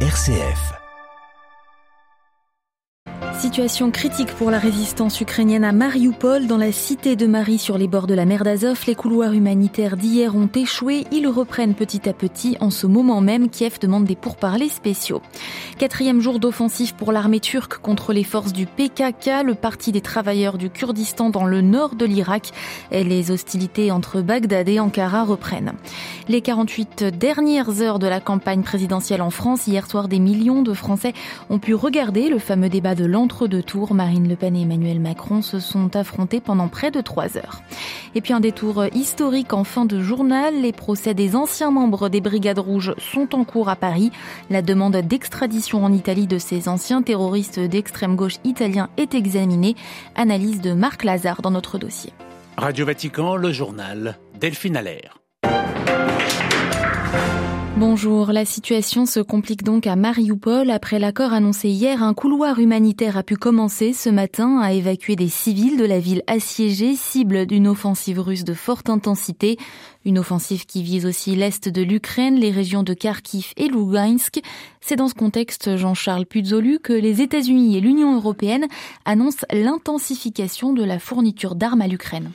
RCF. Situation critique pour la résistance ukrainienne à Mariupol, dans la cité de Marie sur les bords de la mer d'Azov. Les couloirs humanitaires d'hier ont échoué. Ils reprennent petit à petit. En ce moment même, Kiev demande des pourparlers spéciaux. Quatrième jour d'offensive pour l'armée turque contre les forces du PKK, le parti des travailleurs du Kurdistan dans le nord de l'Irak. Les hostilités entre Bagdad et Ankara reprennent. Les 48 dernières heures de la campagne présidentielle en France, hier soir, des millions de Français ont pu regarder le fameux débat de l'an entre deux tours, Marine Le Pen et Emmanuel Macron se sont affrontés pendant près de trois heures. Et puis un détour historique en fin de journal. Les procès des anciens membres des Brigades Rouges sont en cours à Paris. La demande d'extradition en Italie de ces anciens terroristes d'extrême gauche italiens est examinée. Analyse de Marc Lazare dans notre dossier. Radio Vatican, le journal Delphine Allaire. Bonjour, la situation se complique donc à Mariupol. Après l'accord annoncé hier, un couloir humanitaire a pu commencer ce matin à évacuer des civils de la ville assiégée, cible d'une offensive russe de forte intensité. Une offensive qui vise aussi l'est de l'Ukraine, les régions de Kharkiv et Lugansk. C'est dans ce contexte, Jean-Charles Puzolu, que les États-Unis et l'Union européenne annoncent l'intensification de la fourniture d'armes à l'Ukraine.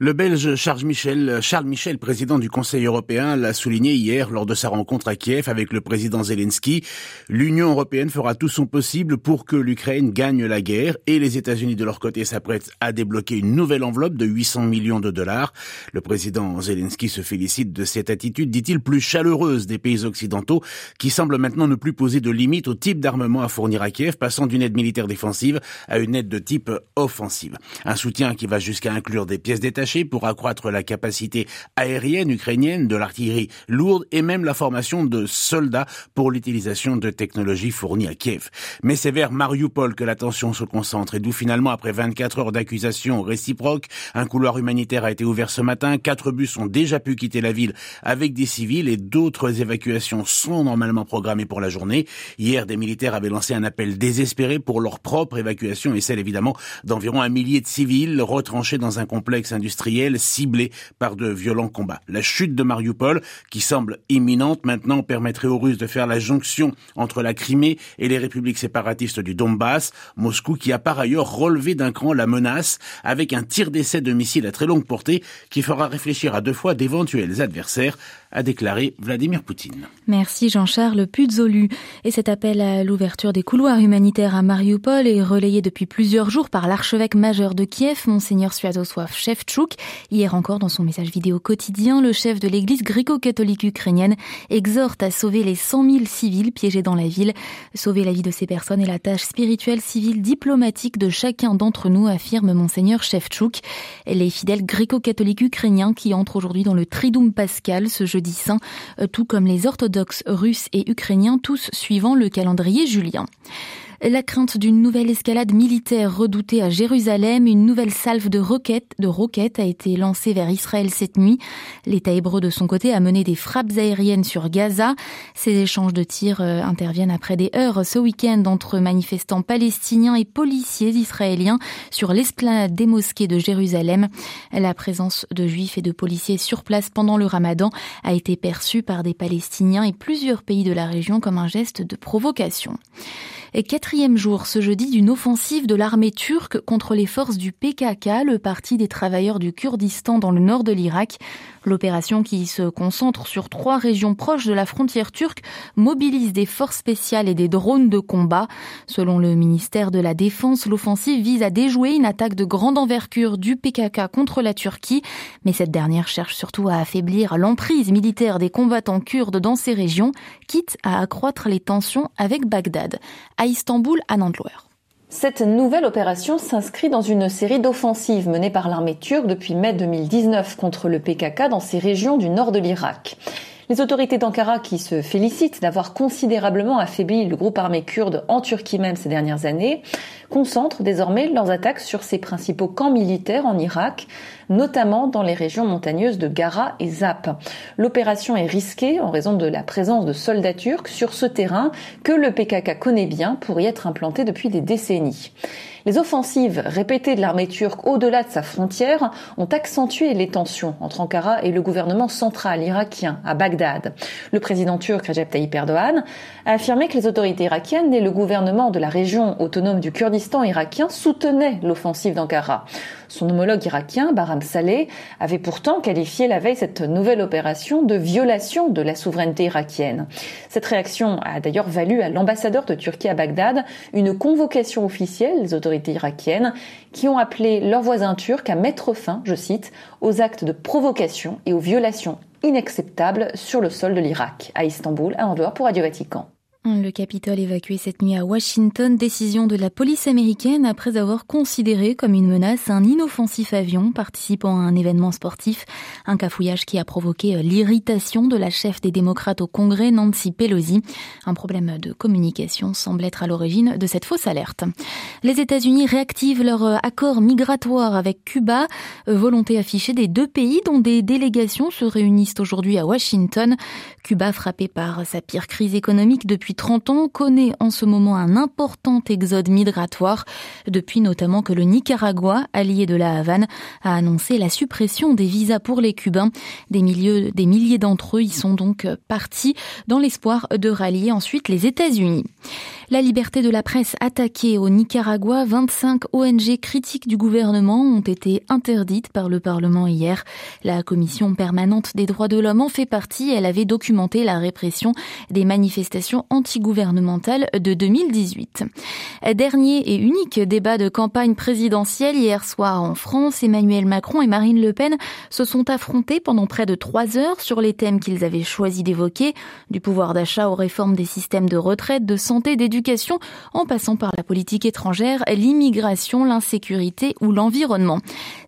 Le Belge Charles Michel, Charles Michel, président du Conseil européen, l'a souligné hier lors de sa rencontre à Kiev avec le président Zelensky. L'Union européenne fera tout son possible pour que l'Ukraine gagne la guerre et les États-Unis de leur côté s'apprêtent à débloquer une nouvelle enveloppe de 800 millions de dollars. Le président Zelensky se félicite de cette attitude, dit-il, plus chaleureuse des pays occidentaux qui semblent maintenant ne plus poser de limites au type d'armement à fournir à Kiev, passant d'une aide militaire défensive à une aide de type offensive. Un soutien qui va jusqu'à inclure des pièces détachées pour accroître la capacité aérienne ukrainienne, de l'artillerie lourde et même la formation de soldats pour l'utilisation de technologies fournies à Kiev. Mais c'est vers Mariupol que l'attention se concentre et d'où finalement, après 24 heures d'accusations réciproques, un couloir humanitaire a été ouvert ce matin, quatre bus ont déjà pu quitter la ville avec des civils et d'autres évacuations sont normalement programmées pour la journée. Hier, des militaires avaient lancé un appel désespéré pour leur propre évacuation et celle évidemment d'environ un millier de civils retranchés dans un complexe industriel ciblé par de violents combats. La chute de Mariupol, qui semble imminente maintenant, permettrait aux Russes de faire la jonction entre la Crimée et les républiques séparatistes du Donbass. Moscou qui a par ailleurs relevé d'un cran la menace avec un tir d'essai de missiles à très longue portée qui fera réfléchir à deux fois des éventuels adversaires a déclaré Vladimir Poutine. Merci Jean-Charles Puzolu. Et cet appel à l'ouverture des couloirs humanitaires à Mariupol est relayé depuis plusieurs jours par l'archevêque majeur de Kiev, Monseigneur Sviatoslav Shevchuk. Hier encore, dans son message vidéo quotidien, le chef de l'église gréco-catholique ukrainienne exhorte à sauver les 100 000 civils piégés dans la ville. Sauver la vie de ces personnes est la tâche spirituelle, civile, diplomatique de chacun d'entre nous, affirme Monseigneur Shevchuk. Les fidèles gréco-catholiques ukrainiens qui entrent aujourd'hui dans le Triduum pascal ce jeudi euh, tout comme les orthodoxes russes et ukrainiens, tous suivant le calendrier julien. La crainte d'une nouvelle escalade militaire redoutée à Jérusalem, une nouvelle salve de roquettes, de roquettes a été lancée vers Israël cette nuit. L'État hébreu de son côté a mené des frappes aériennes sur Gaza. Ces échanges de tirs euh, interviennent après des heures ce week-end entre manifestants palestiniens et policiers israéliens sur l'esplanade des mosquées de Jérusalem. La présence de juifs et de policiers sur place pendant le ramadan a été perçue par des Palestiniens et plusieurs pays de la région comme un geste de provocation quatrième jour ce jeudi d'une offensive de l'armée turque contre les forces du PKK, le parti des travailleurs du Kurdistan dans le nord de l'Irak. L'opération qui se concentre sur trois régions proches de la frontière turque mobilise des forces spéciales et des drones de combat. Selon le ministère de la Défense, l'offensive vise à déjouer une attaque de grande envergure du PKK contre la Turquie, mais cette dernière cherche surtout à affaiblir l'emprise militaire des combattants kurdes dans ces régions, quitte à accroître les tensions avec Bagdad. À Istanbul, à Nandlouer. Cette nouvelle opération s'inscrit dans une série d'offensives menées par l'armée turque depuis mai 2019 contre le PKK dans ces régions du nord de l'Irak. Les autorités d'Ankara, qui se félicitent d'avoir considérablement affaibli le groupe armé kurde en Turquie même ces dernières années, concentrent désormais leurs attaques sur ses principaux camps militaires en Irak. Notamment dans les régions montagneuses de Gara et Zap. L'opération est risquée en raison de la présence de soldats turcs sur ce terrain que le PKK connaît bien pour y être implanté depuis des décennies. Les offensives répétées de l'armée turque au-delà de sa frontière ont accentué les tensions entre Ankara et le gouvernement central irakien à Bagdad. Le président turc Recep Tayyip Erdogan a affirmé que les autorités irakiennes et le gouvernement de la région autonome du Kurdistan irakien soutenaient l'offensive d'Ankara. Son homologue irakien, Bahram Saleh, avait pourtant qualifié la veille cette nouvelle opération de violation de la souveraineté irakienne. Cette réaction a d'ailleurs valu à l'ambassadeur de Turquie à Bagdad une convocation officielle des autorités irakiennes qui ont appelé leurs voisins turcs à mettre fin, je cite, aux actes de provocation et aux violations inacceptables sur le sol de l'Irak. À Istanbul, à Andorre pour Radio Vatican. Le Capitole évacué cette nuit à Washington, décision de la police américaine après avoir considéré comme une menace un inoffensif avion participant à un événement sportif, un cafouillage qui a provoqué l'irritation de la chef des démocrates au Congrès, Nancy Pelosi. Un problème de communication semble être à l'origine de cette fausse alerte. Les États-Unis réactivent leur accord migratoire avec Cuba, volonté affichée des deux pays dont des délégations se réunissent aujourd'hui à Washington. Cuba frappé par sa pire crise économique depuis 30 ans, connaît en ce moment un important exode migratoire, depuis notamment que le Nicaragua, allié de la Havane, a annoncé la suppression des visas pour les Cubains. Des, des milliers d'entre eux y sont donc partis dans l'espoir de rallier ensuite les États-Unis. La liberté de la presse attaquée au Nicaragua, 25 ONG critiques du gouvernement ont été interdites par le Parlement hier. La commission permanente des droits de l'homme en fait partie. Elle avait documenté la répression des manifestations antigouvernementales de 2018. Dernier et unique débat de campagne présidentielle hier soir en France, Emmanuel Macron et Marine Le Pen se sont affrontés pendant près de trois heures sur les thèmes qu'ils avaient choisi d'évoquer, du pouvoir d'achat aux réformes des systèmes de retraite, de santé, d'éducation en passant par la politique étrangère, l'immigration, l'insécurité ou l'environnement.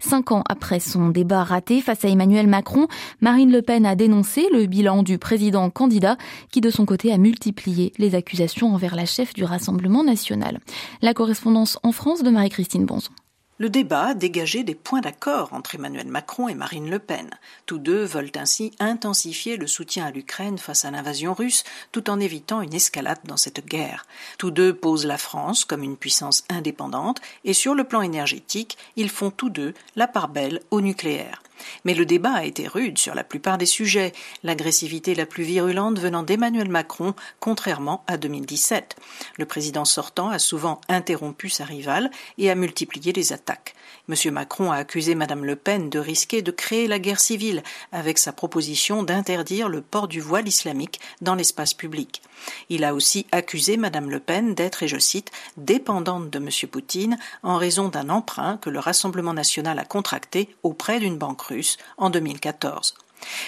Cinq ans après son débat raté face à Emmanuel Macron, Marine Le Pen a dénoncé le bilan du président candidat qui de son côté a multiplié les accusations envers la chef du Rassemblement national. La correspondance en France de Marie-Christine Bonson. Le débat a dégagé des points d'accord entre Emmanuel Macron et Marine Le Pen. Tous deux veulent ainsi intensifier le soutien à l'Ukraine face à l'invasion russe, tout en évitant une escalade dans cette guerre. Tous deux posent la France comme une puissance indépendante, et sur le plan énergétique, ils font tous deux la part belle au nucléaire. Mais le débat a été rude sur la plupart des sujets, l'agressivité la plus virulente venant d'Emmanuel Macron, contrairement à 2017. Le président sortant a souvent interrompu sa rivale et a multiplié les attaques. M. Macron a accusé Mme Le Pen de risquer de créer la guerre civile avec sa proposition d'interdire le port du voile islamique dans l'espace public. Il a aussi accusé Mme Le Pen d'être, et je cite, dépendante de M. Poutine en raison d'un emprunt que le Rassemblement national a contracté auprès d'une banque en 2014.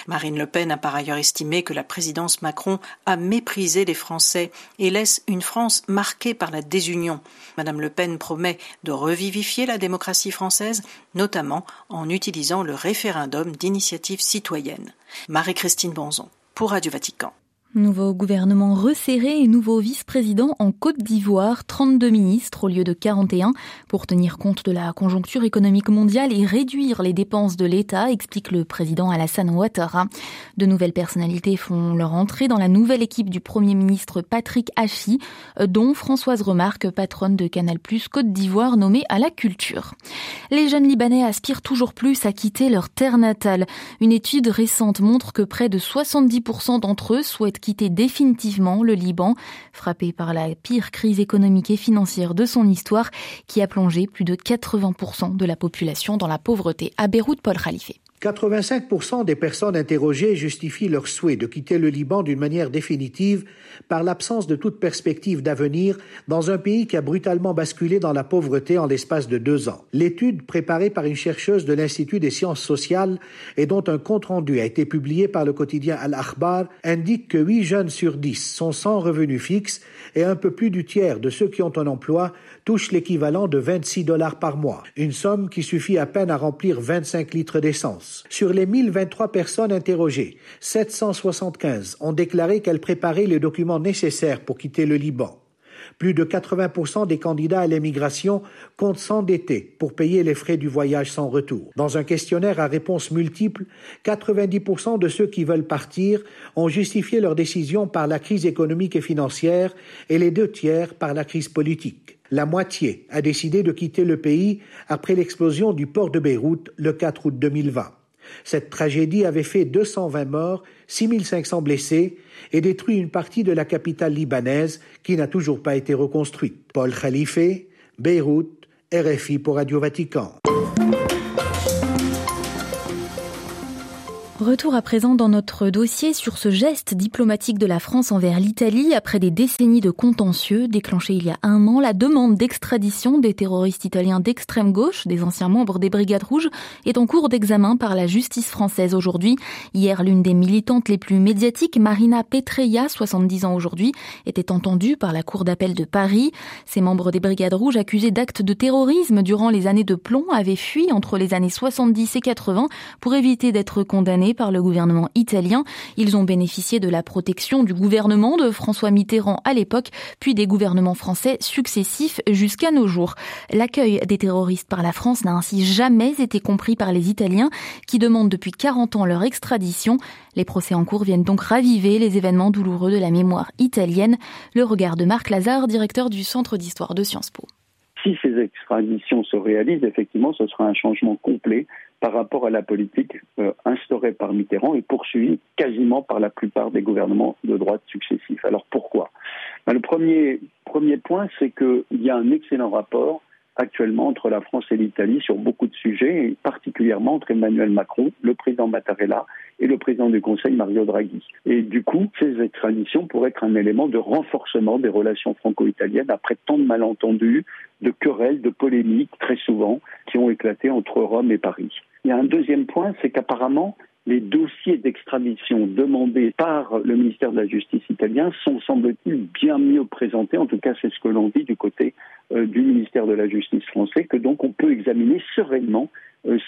Marine Le Pen a par ailleurs estimé que la présidence Macron a méprisé les Français et laisse une France marquée par la désunion. Madame Le Pen promet de revivifier la démocratie française, notamment en utilisant le référendum d'initiative citoyenne. Marie-Christine Bonzon pour Radio Vatican. Nouveau gouvernement resserré et nouveau vice-président en Côte d'Ivoire, 32 ministres au lieu de 41 pour tenir compte de la conjoncture économique mondiale et réduire les dépenses de l'État, explique le président Alassane Ouattara. De nouvelles personnalités font leur entrée dans la nouvelle équipe du premier ministre Patrick Hachi, dont Françoise Remarque, patronne de Canal+ Côte d'Ivoire nommée à la culture. Les jeunes Libanais aspirent toujours plus à quitter leur terre natale. Une étude récente montre que près de 70% d'entre eux souhaitent quitter définitivement le Liban, frappé par la pire crise économique et financière de son histoire, qui a plongé plus de 80% de la population dans la pauvreté. À Beyrouth, Paul Khalife. 85% des personnes interrogées justifient leur souhait de quitter le Liban d'une manière définitive par l'absence de toute perspective d'avenir dans un pays qui a brutalement basculé dans la pauvreté en l'espace de deux ans. L'étude préparée par une chercheuse de l'Institut des sciences sociales et dont un compte-rendu a été publié par le quotidien Al-Akhbar indique que 8 jeunes sur 10 sont sans revenu fixe et un peu plus du tiers de ceux qui ont un emploi touchent l'équivalent de 26 dollars par mois, une somme qui suffit à peine à remplir 25 litres d'essence. Sur les 1023 personnes interrogées, 775 ont déclaré qu'elles préparaient les documents nécessaires pour quitter le Liban. Plus de 80% des candidats à l'émigration comptent s'endetter pour payer les frais du voyage sans retour. Dans un questionnaire à réponse multiple, 90% de ceux qui veulent partir ont justifié leur décision par la crise économique et financière et les deux tiers par la crise politique. La moitié a décidé de quitter le pays après l'explosion du port de Beyrouth le 4 août 2020. Cette tragédie avait fait 220 morts, 6500 blessés et détruit une partie de la capitale libanaise qui n'a toujours pas été reconstruite. Paul Khalife, Beyrouth, RFI pour Radio Vatican. Retour à présent dans notre dossier sur ce geste diplomatique de la France envers l'Italie après des décennies de contentieux déclenché il y a un an. La demande d'extradition des terroristes italiens d'extrême gauche, des anciens membres des Brigades Rouges, est en cours d'examen par la justice française aujourd'hui. Hier, l'une des militantes les plus médiatiques, Marina Petreia, 70 ans aujourd'hui, était entendue par la Cour d'appel de Paris. Ces membres des Brigades Rouges accusés d'actes de terrorisme durant les années de plomb avaient fui entre les années 70 et 80 pour éviter d'être condamnés par le gouvernement italien. Ils ont bénéficié de la protection du gouvernement de François Mitterrand à l'époque, puis des gouvernements français successifs jusqu'à nos jours. L'accueil des terroristes par la France n'a ainsi jamais été compris par les Italiens qui demandent depuis 40 ans leur extradition. Les procès en cours viennent donc raviver les événements douloureux de la mémoire italienne. Le regard de Marc Lazare, directeur du Centre d'histoire de Sciences Po. Si ces extraditions se réalisent, effectivement, ce sera un changement complet par rapport à la politique euh, instaurée par Mitterrand et poursuivie quasiment par la plupart des gouvernements de droite successifs. Alors pourquoi? Ben, Le premier, premier point, c'est qu'il y a un excellent rapport actuellement entre la France et l'Italie sur beaucoup de sujets, et particulièrement entre Emmanuel Macron, le président Mattarella et le président du Conseil, Mario Draghi. Et du coup, ces extraditions pourraient être un élément de renforcement des relations franco-italiennes après tant de malentendus, de querelles, de polémiques, très souvent, qui ont éclaté entre Rome et Paris. Il y a un deuxième point, c'est qu'apparemment, les dossiers d'extradition demandés par le ministère de la Justice italien sont, semble-t-il, bien mieux présentés. En tout cas, c'est ce que l'on dit du côté euh, du ministère de la Justice français, que donc on peut examiner sereinement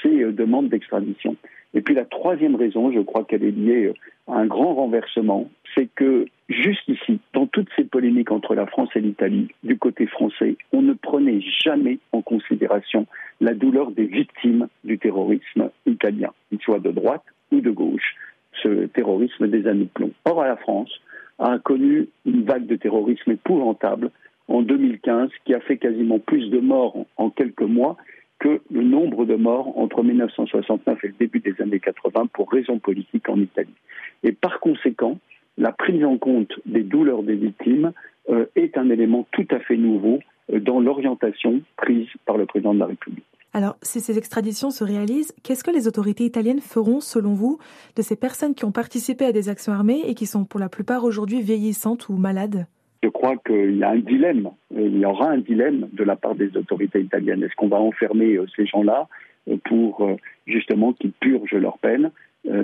ces euh, demandes d'extradition. Et puis la troisième raison, je crois qu'elle est liée à un grand renversement, c'est que jusqu'ici, dans toutes ces polémiques entre la France et l'Italie, du côté français, on ne prenait jamais en considération la douleur des victimes du terrorisme italien, qu'il soit de droite ou de gauche, ce terrorisme des années de plomb. Or, la France a connu une vague de terrorisme épouvantable en 2015 qui a fait quasiment plus de morts en quelques mois que le nombre de morts entre 1969 et le début des années 80 pour raisons politiques en Italie. Et par conséquent, la prise en compte des douleurs des victimes euh, est un élément tout à fait nouveau euh, dans l'orientation prise par le président de la République. Alors, si ces extraditions se réalisent, qu'est-ce que les autorités italiennes feront, selon vous, de ces personnes qui ont participé à des actions armées et qui sont pour la plupart aujourd'hui vieillissantes ou malades? Je crois qu'il y a un dilemme, il y aura un dilemme de la part des autorités italiennes. Est-ce qu'on va enfermer euh, ces gens-là euh, pour euh, justement qu'ils purgent leur peine?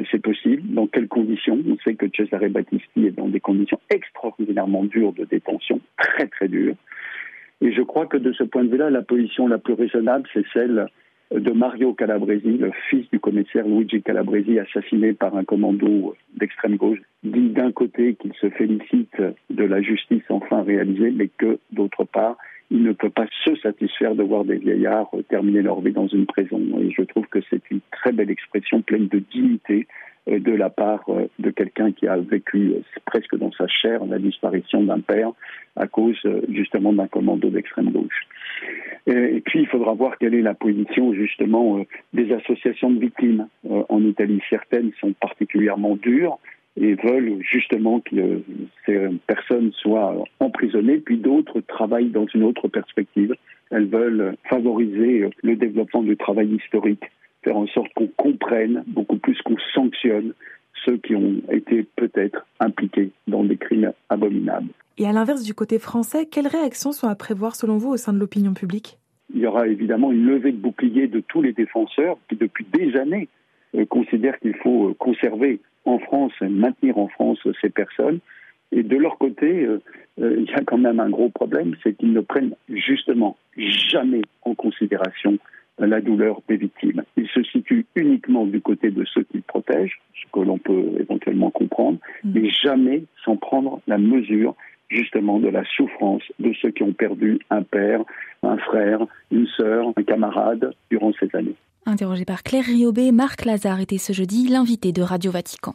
C'est possible. Dans quelles conditions? On sait que Cesare Battisti est dans des conditions extraordinairement dures de détention, très très dures. Et je crois que de ce point de vue-là, la position la plus raisonnable, c'est celle de Mario Calabresi, le fils du commissaire Luigi Calabresi, assassiné par un commando d'extrême gauche, dit d'un côté qu'il se félicite de la justice enfin réalisée, mais que d'autre part, il ne peut pas se satisfaire de voir des vieillards terminer leur vie dans une prison. Et je trouve que c'est une très belle expression pleine de dignité de la part euh, de quelqu'un qui a vécu euh, presque dans sa chair la disparition d'un père à cause justement d'un commando d'extrême gauche. Et puis il faudra voir quelle est la position justement des associations de victimes en Italie. Certaines sont particulièrement dures et veulent justement que ces personnes soient emprisonnées, puis d'autres travaillent dans une autre perspective. Elles veulent favoriser le développement du travail historique faire en sorte qu'on comprenne beaucoup plus qu'on sanctionne ceux qui ont été peut-être impliqués dans des crimes abominables. Et à l'inverse du côté français, quelles réactions sont à prévoir selon vous au sein de l'opinion publique? Il y aura évidemment une levée de bouclier de tous les défenseurs qui depuis des années euh, considèrent qu'il faut euh, conserver en France et maintenir en France ces personnes. Et de leur côté, euh, il y a quand même un gros problème, c'est qu'ils ne prennent justement jamais en considération la douleur des victimes. Il se situe uniquement du côté de ceux qu'il protège, ce que l'on peut éventuellement comprendre, mm. mais jamais sans prendre la mesure justement de la souffrance de ceux qui ont perdu un père, un frère, une sœur, un camarade durant ces années. Interrogé par Claire Riobé, Marc Lazare était ce jeudi l'invité de Radio Vatican.